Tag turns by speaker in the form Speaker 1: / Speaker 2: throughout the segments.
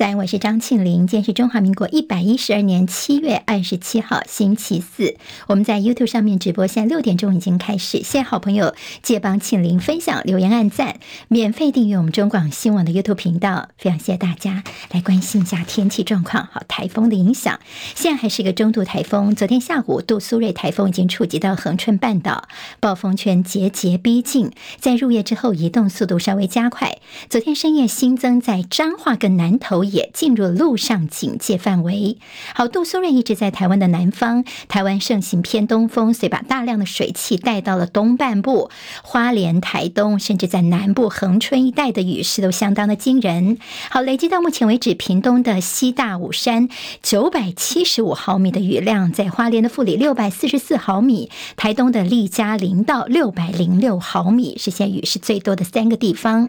Speaker 1: 在，我是张庆玲。今天是中华民国一百一十二年七月二十七号，星期四。我们在 YouTube 上面直播，现在六点钟已经开始。谢谢好朋友借帮庆玲分享、留言、按赞，免费订阅我们中广新闻网的 YouTube 频道。非常谢谢大家来关心一下天气状况。好，台风的影响，现在还是一个中度台风。昨天下午，杜苏芮台风已经触及到恒春半岛，暴风圈节节逼近，在入夜之后移动速度稍微加快。昨天深夜新增在彰化跟南投。也进入了陆上警戒范围。好，杜苏芮一直在台湾的南方，台湾盛行偏东风，所以把大量的水汽带到了东半部，花莲、台东，甚至在南部恒春一带的雨势都相当的惊人。好，累计到目前为止，屏东的西大武山九百七十五毫米的雨量，在花莲的富里六百四十四毫米，台东的利嘉林道六百零六毫米，是现雨势最多的三个地方。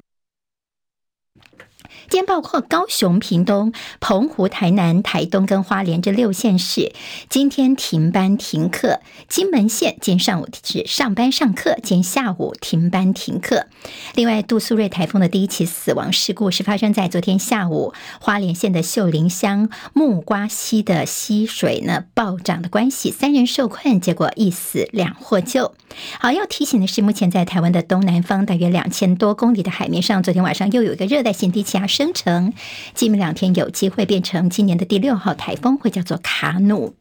Speaker 1: 今天包括高雄、屏东、澎湖、台南、台东跟花莲这六县市，今天停班停课。金门县今天上午是上班上课，今天下午停班停课。另外，杜苏芮台风的第一起死亡事故是发生在昨天下午，花莲县的秀林乡木瓜溪的溪水呢暴涨的关系，三人受困，结果一死两获救。好，要提醒的是，目前在台湾的东南方大约两千多公里的海面上，昨天晚上又有一个热带性低气压生成，今明两天有机会变成今年的第六号台风，会叫做卡努。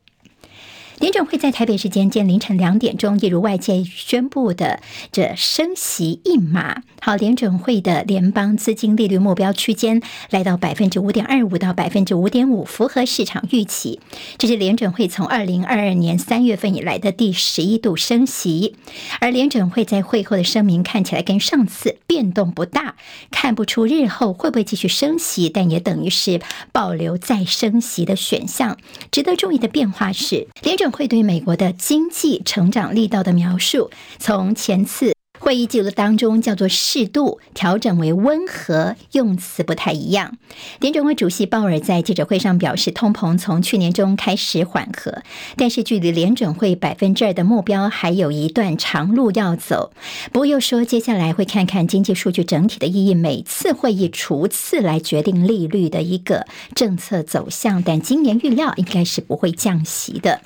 Speaker 1: 联准会在台北时间今天凌晨两点钟，一如外界宣布的，这升息一码。好，联准会的联邦资金利率目标区间来到百分之五点二五到百分之五点五，符合市场预期。这是联准会从二零二二年三月份以来的第十一度升息。而联准会在会后的声明看起来跟上次变动不大，看不出日后会不会继续升息，但也等于是保留再升息的选项。值得注意的变化是，联准会对美国的经济成长力道的描述，从前次。会议记录当中叫做适度调整为温和，用词不太一样。联准会主席鲍尔在记者会上表示，通膨从去年中开始缓和，但是距离联准会百分之二的目标还有一段长路要走。不过又说，接下来会看看经济数据整体的意义，每次会议逐次来决定利率的一个政策走向，但今年预料应该是不会降息的。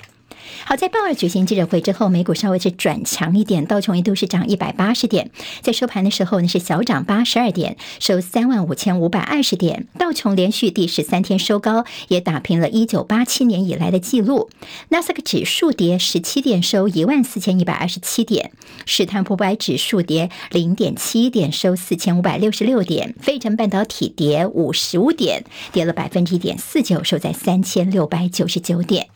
Speaker 1: 好，在鲍尔举行记者会之后，美股稍微是转强一点，道琼一度是涨一百八十点，在收盘的时候呢是小涨八十二点，收三万五千五百二十点。道琼连续第十三天收高，也打平了一九八七年以来的记录。纳斯达克指数跌十七点，收一万四千一百二十七点。史坦普百指数跌零点七点，收四千五百六十六点。费城半导体跌五十五点，跌了百分之一点四九，收在三千六百九十九点。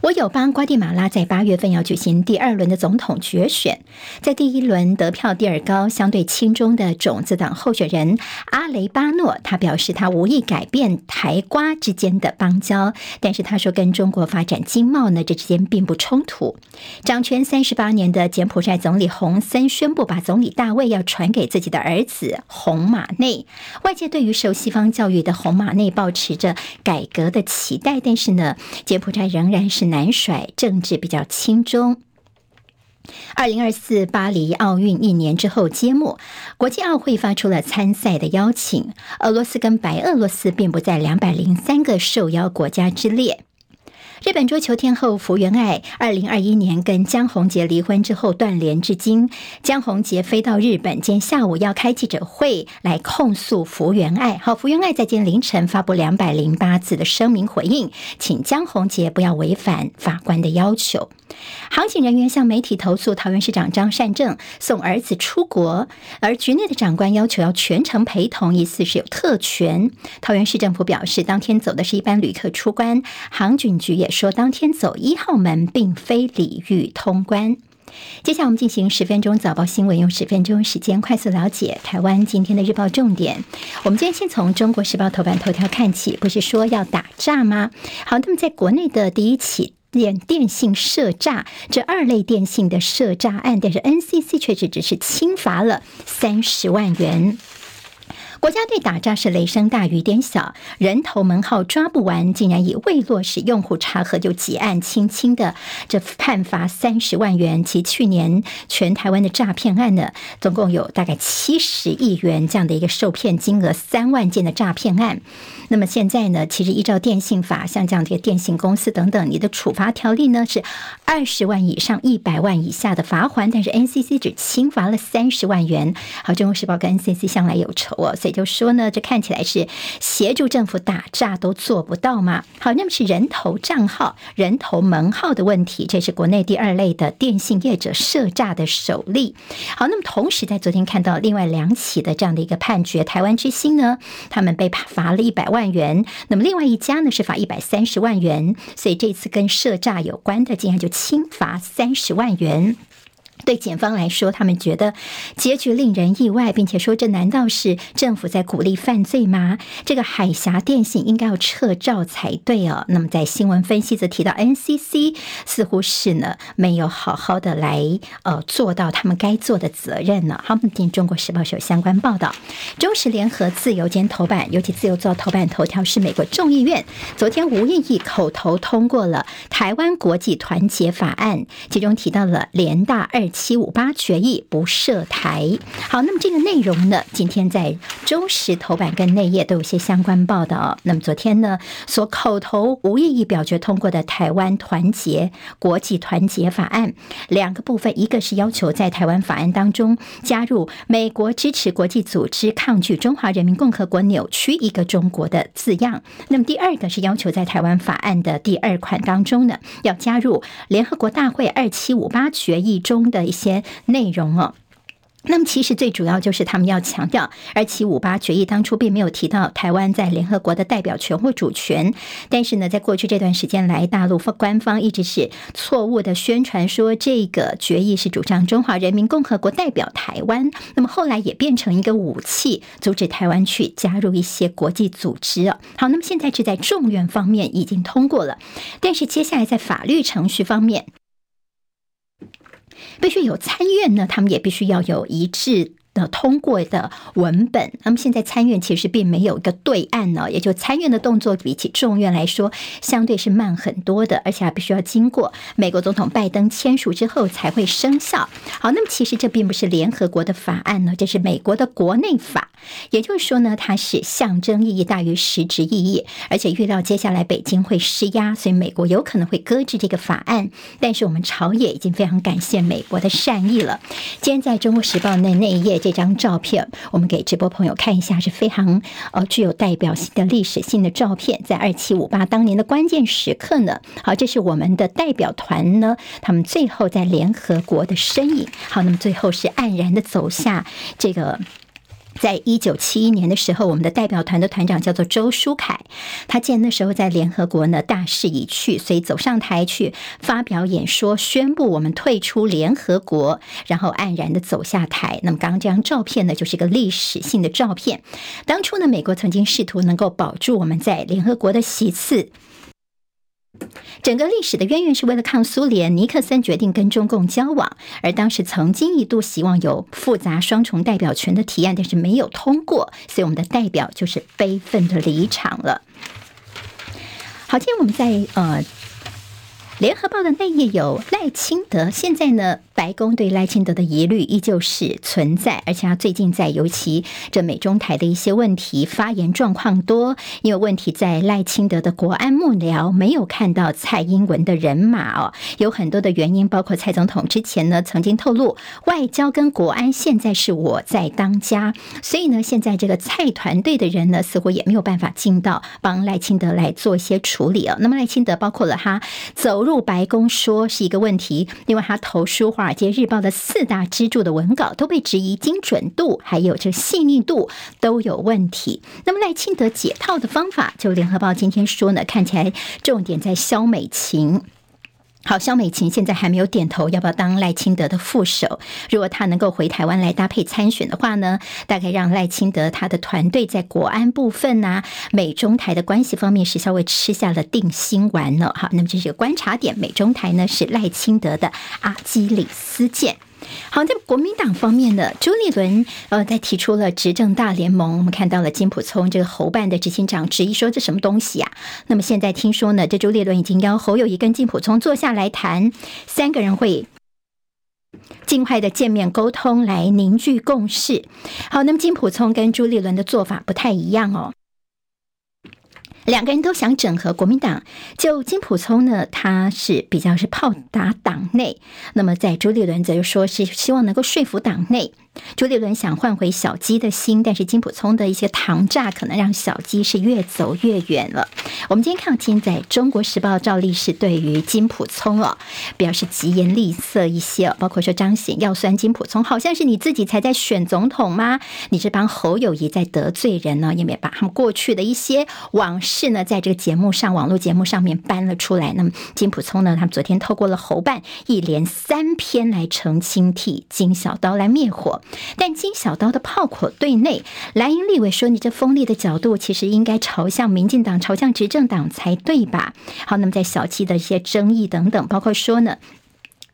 Speaker 1: 我友邦瓜地马拉在八月份要举行第二轮的总统决选，在第一轮得票第二高、相对亲中的种子党候选人阿雷巴诺，他表示他无意改变台瓜之间的邦交，但是他说跟中国发展经贸呢，这之间并不冲突。掌权三十八年的柬埔寨总理洪森宣布，把总理大位要传给自己的儿子洪马内。外界对于受西方教育的洪马内抱持着改革的期待，但是呢，柬埔寨仍然是。难甩，政治比较轻中。二零二四巴黎奥运一年之后揭幕，国际奥会发出了参赛的邀请，俄罗斯跟白俄罗斯并不在两百零三个受邀国家之列。日本桌球天后福原爱，二零二一年跟江宏杰离婚之后断联至今。江宏杰飞到日本，今天下午要开记者会来控诉福原爱。好，福原爱在今天凌晨发布两百零八字的声明回应，请江宏杰不要违反法官的要求。航警人员向媒体投诉桃园市长张善政送儿子出国，而局内的长官要求要全程陪同，意思是有特权。桃园市政府表示，当天走的是一般旅客出关，航警局也。说当天走一号门，并非礼遇通关。接下来我们进行十分钟早报新闻，用十分钟时间快速了解台湾今天的日报重点。我们今天先从《中国时报》头版头条看起，不是说要打诈吗？好，那么在国内的第一起电电信设诈，这二类电信的设诈案，但是 NCC 却只只是轻罚了三十万元。国家队打诈是雷声大雨点小，人头门号抓不完，竟然以未落实用户查核就结案，轻轻的这判罚三十万元。其去年全台湾的诈骗案呢，总共有大概七十亿元这样的一个受骗金额，三万件的诈骗案。那么现在呢，其实依照电信法，像这样的一个电信公司等等，你的处罚条例呢是二十万以上一百万以下的罚锾，但是 NCC 只轻罚了三十万元。好，《中国时报》跟 NCC 向来有仇哦，也就说呢，这看起来是协助政府打诈都做不到吗？好，那么是人头账号、人头门号的问题，这是国内第二类的电信业者设诈的首例。好，那么同时在昨天看到另外两起的这样的一个判决，台湾之星呢，他们被罚了一百万。万元，那么另外一家呢是罚一百三十万元，所以这次跟设诈有关的，竟然就轻罚三十万元。对检方来说，他们觉得结局令人意外，并且说，这难道是政府在鼓励犯罪吗？这个海峡电信应该要撤照才对哦。那么在新闻分析则提到，NCC 似乎是呢没有好好的来呃做到他们该做的责任呢。好，我们听《中国时报》有相关报道，中时联合自由间头版，尤其自由做头版头条是美国众议院昨天无异议口头通过了台湾国际团结法案，其中提到了联大二。七五八决议不涉台。好，那么这个内容呢，今天在中时头版跟内页都有些相关报道。那么昨天呢，所口头无异议表决通过的台湾团结国际团结法案，两个部分，一个是要求在台湾法案当中加入美国支持国际组织抗拒中华人民共和国扭曲一个中国的字样。那么第二个是要求在台湾法案的第二款当中呢，要加入联合国大会二七五八决议中的。的一些内容哦。那么，其实最主要就是他们要强调，而七五八决议当初并没有提到台湾在联合国的代表权或主权。但是呢，在过去这段时间来，大陆官方一直是错误的宣传说这个决议是主张中华人民共和国代表台湾。那么后来也变成一个武器，阻止台湾去加入一些国际组织。好，那么现在是在众院方面已经通过了，但是接下来在法律程序方面。必须有参院呢，他们也必须要有一致通过的文本，那么现在参院其实并没有一个对案呢，也就参院的动作比起众院来说，相对是慢很多的，而且还必须要经过美国总统拜登签署之后才会生效。好，那么其实这并不是联合国的法案呢，这是美国的国内法，也就是说呢，它是象征意义大于实质意义，而且预料接下来北京会施压，所以美国有可能会搁置这个法案。但是我们朝野已经非常感谢美国的善意了。今天在中国时报那那一页。这张照片，我们给直播朋友看一下，是非常呃具有代表性的历史性的照片。在二七五八当年的关键时刻呢，好，这是我们的代表团呢，他们最后在联合国的身影。好，那么最后是黯然的走下这个。在一九七一年的时候，我们的代表团的团长叫做周书凯，他见那时候在联合国呢，大势已去，所以走上台去发表演说，宣布我们退出联合国，然后黯然的走下台。那么刚刚这张照片呢，就是一个历史性的照片。当初呢，美国曾经试图能够保住我们在联合国的席次。整个历史的渊源是为了抗苏联，尼克森决定跟中共交往，而当时曾经一度希望有复杂双重代表权的提案，但是没有通过，所以我们的代表就是悲愤的离场了。好，今天我们在呃。联合报的内页有赖清德，现在呢，白宫对赖清德的疑虑依旧是存在，而且他最近在尤其这美中台的一些问题发言状况多，因为问题在赖清德的国安幕僚没有看到蔡英文的人马哦，有很多的原因，包括蔡总统之前呢曾经透露外交跟国安现在是我在当家，所以呢，现在这个蔡团队的人呢似乎也没有办法进到帮赖清德来做一些处理哦。那么赖清德包括了他走。入白宫说是一个问题，另外他投书《华尔街日报》的四大支柱的文稿都被质疑精准度，还有这细腻度都有问题。那么赖清德解套的方法，就《联合报》今天说呢，看起来重点在萧美琴。好，肖美琴现在还没有点头，要不要当赖清德的副手？如果他能够回台湾来搭配参选的话呢，大概让赖清德他的团队在国安部分呐、美中台的关系方面是稍微吃下了定心丸了。好，那么这是个观察点，美中台呢是赖清德的阿基里斯腱。好，在国民党方面呢，朱立伦呃在提出了执政大联盟，我们看到了金溥聪这个侯办的执行长质疑说，这什么东西呀？那么现在听说呢，这朱立伦已经邀侯友谊跟金溥聪坐下来谈，三个人会尽快的见面沟通，来凝聚共识。好，那么金溥聪跟朱立伦的做法不太一样哦。两个人都想整合国民党，就金普聪呢，他是比较是炮打党内，那么在朱立伦则说是希望能够说服党内。朱立伦想换回小鸡的心，但是金普聪的一些糖诈可能让小鸡是越走越远了。我们今天看到，今天在《中国时报》赵立士对于金普聪哦表示疾言厉色一些，包括说彰显要酸金普聪，好像是你自己才在选总统吗？你是帮侯友谊在得罪人呢？也没把他们过去的一些往事呢，在这个节目上、网络节目上面搬了出来。那么金普聪呢，他们昨天透过了侯办一连三篇来澄清，替金小刀来灭火。但金小刀的炮口对内，蓝营立委说：“你这锋利的角度，其实应该朝向民进党，朝向执政党才对吧？”好，那么在小七的一些争议等等，包括说呢。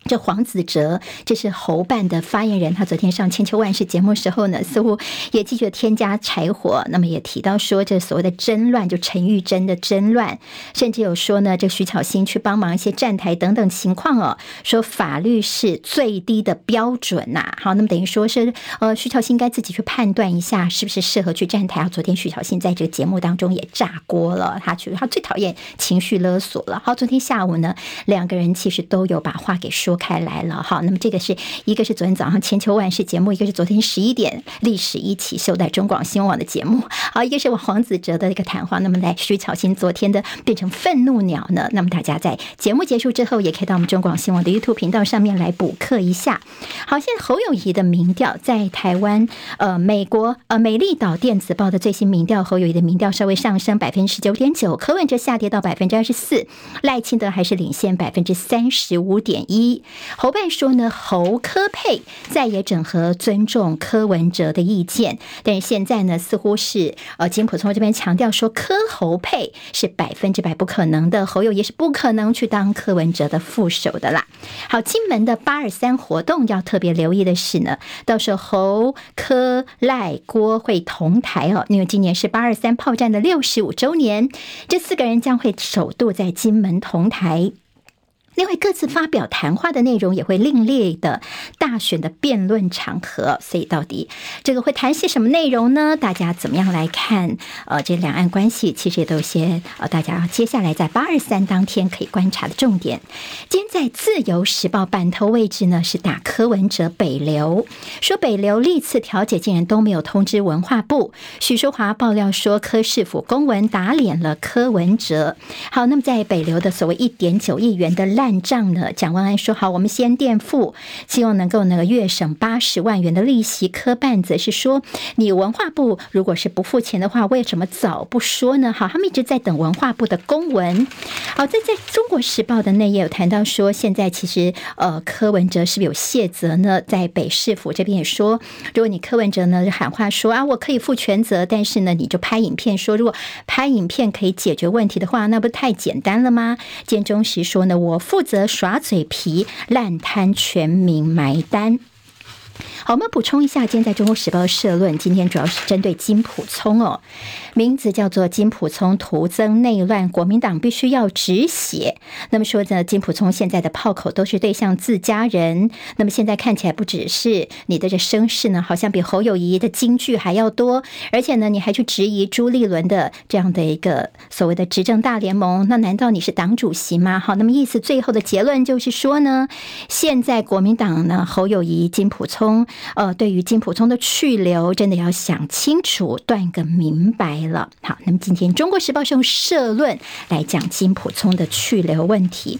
Speaker 1: 这黄子哲，这是侯办的发言人，他昨天上千秋万世节目时候呢，似乎也继续添加柴火。那么也提到说，这所谓的争乱，就陈玉珍的争乱，甚至有说呢，这徐巧芯去帮忙一些站台等等情况哦，说法律是最低的标准呐。好，那么等于说是呃，徐巧芯应该自己去判断一下，是不是适合去站台啊？昨天徐巧芯在这个节目当中也炸锅了，他觉得他最讨厌情绪勒索了。好，昨天下午呢，两个人其实都有把话给说开来了哈，那么这个是一个是昨天早上千秋万世节目，一个是昨天十一点历史一起秀在中广新闻网的节目，好，一个是黄子哲的一个谈话。那么来徐巧芯昨天的变成愤怒鸟呢？那么大家在节目结束之后，也可以到我们中广新闻网的 YouTube 频道上面来补课一下。好，现在侯友谊的民调在台湾，呃，美国呃美丽岛电子报的最新民调，侯友谊的民调稍微上升百分之十九点九，柯文哲下跌到百分之二十四，赖清德还是领先百分之三十五点一。侯办说呢，侯科配再也整合，尊重柯文哲的意见。但是现在呢，似乎是呃金普聪这边强调说，柯侯配是百分之百不可能的，侯友宜是不可能去当柯文哲的副手的啦。好，金门的八二三活动要特别留意的是呢，到时候侯柯赖郭会同台哦，因为今年是八二三炮战的六十五周年，这四个人将会首度在金门同台。另外，各自发表谈话的内容也会另列的大选的辩论场合，所以到底这个会谈些什么内容呢？大家怎么样来看？呃，这两岸关系其实也都有些呃，大家接下来在八二三当天可以观察的重点。今天在自由时报版头位置呢，是打柯文哲北流，说北流历次调解竟然都没有通知文化部。许淑华爆料说，柯市府公文打脸了柯文哲。好，那么在北流的所谓一点九亿元的烂办账呢？蒋万安说好，我们先垫付，希望能够那个月省八十万元的利息。柯办则是说，你文化部如果是不付钱的话，为什么早不说呢？好，他们一直在等文化部的公文。好，在在中国时报的内页有谈到说，现在其实呃柯文哲是不是有谢责呢？在北市府这边也说，如果你柯文哲呢就喊话说啊，我可以负全责，但是呢你就拍影片说，如果拍影片可以解决问题的话，那不太简单了吗？建中时说呢，我负负责耍嘴皮，烂摊全民埋单。好，我们补充一下，今天在中国时报社论，今天主要是针对金普聪哦，名字叫做金普聪徒增内乱，国民党必须要止血。那么说呢，金普聪现在的炮口都是对向自家人。那么现在看起来不只是你的这声势呢，好像比侯友谊的金句还要多，而且呢，你还去质疑朱立伦的这样的一个所谓的执政大联盟，那难道你是党主席吗？好，那么意思最后的结论就是说呢，现在国民党呢，侯友谊、金普聪。呃，对于金普聪的去留，真的要想清楚，断个明白了。好，那么今天《中国时报》是用社论来讲金普聪的去留问题。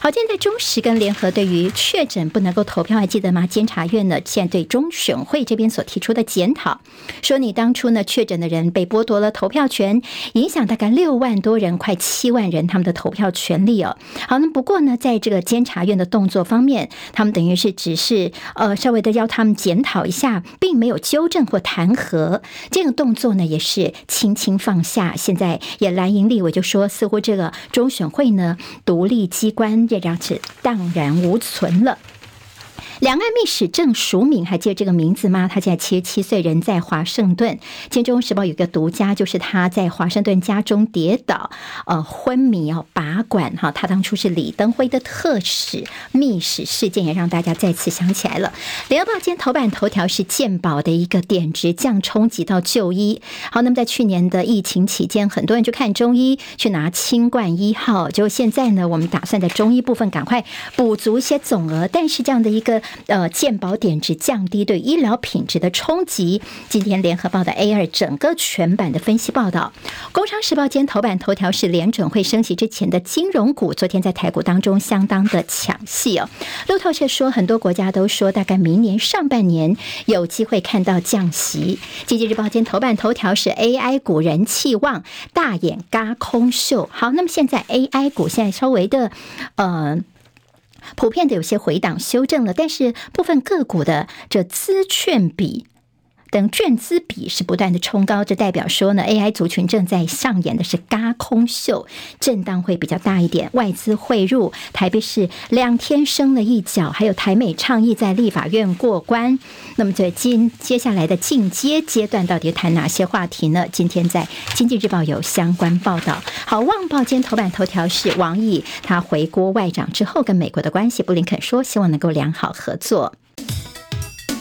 Speaker 1: 好，现在中时跟联合对于确诊不能够投票，还记得吗？监察院呢，现在对中选会这边所提出的检讨，说你当初呢确诊的人被剥夺了投票权，影响大概六万多人，快七万人他们的投票权利哦。好，那不过呢，在这个监察院的动作方面，他们等于是只是呃稍微的要他他们。检讨一下，并没有纠正或弹劾，这个动作呢也是轻轻放下。现在也蓝营立委就说，似乎这个中选会呢独立机关这张纸荡然无存了。两岸密使郑淑敏还记得这个名字吗？他现在七十七岁，人在华盛顿。今《中时报》有一个独家，就是他在华盛顿家中跌倒，呃，昏迷哦，拔管哈。他当初是李登辉的特使，密使事件也让大家再次想起来了。《联合报》今天头版头条是健保的一个点值降，冲击到就医。好，那么在去年的疫情期间，很多人去看中医，去拿清冠一号。就现在呢，我们打算在中医部分赶快补足一些总额，但是这样的一个。呃，健保点值降低对医疗品质的冲击。今天联合报的 A 二整个全版的分析报道。工商时报今天头版头条是联准会升息之前的金融股，昨天在台股当中相当的抢戏哦。路透社说，很多国家都说，大概明年上半年有机会看到降息。经济日报今天头版头条是 AI 股人气旺，大眼嘎空秀。好，那么现在 AI 股现在稍微的呃。普遍的有些回档修正了，但是部分个股的这资券比。等券资比是不断的冲高，这代表说呢，AI 族群正在上演的是嘎空秀，震荡会比较大一点。外资汇入台北市两天升了一角，还有台美倡议在立法院过关。那么在今接下来的进阶阶段，到底谈哪些话题呢？今天在经济日报有相关报道。好，旺报今天头版头条是王毅他回国外长之后跟美国的关系，布林肯说希望能够良好合作。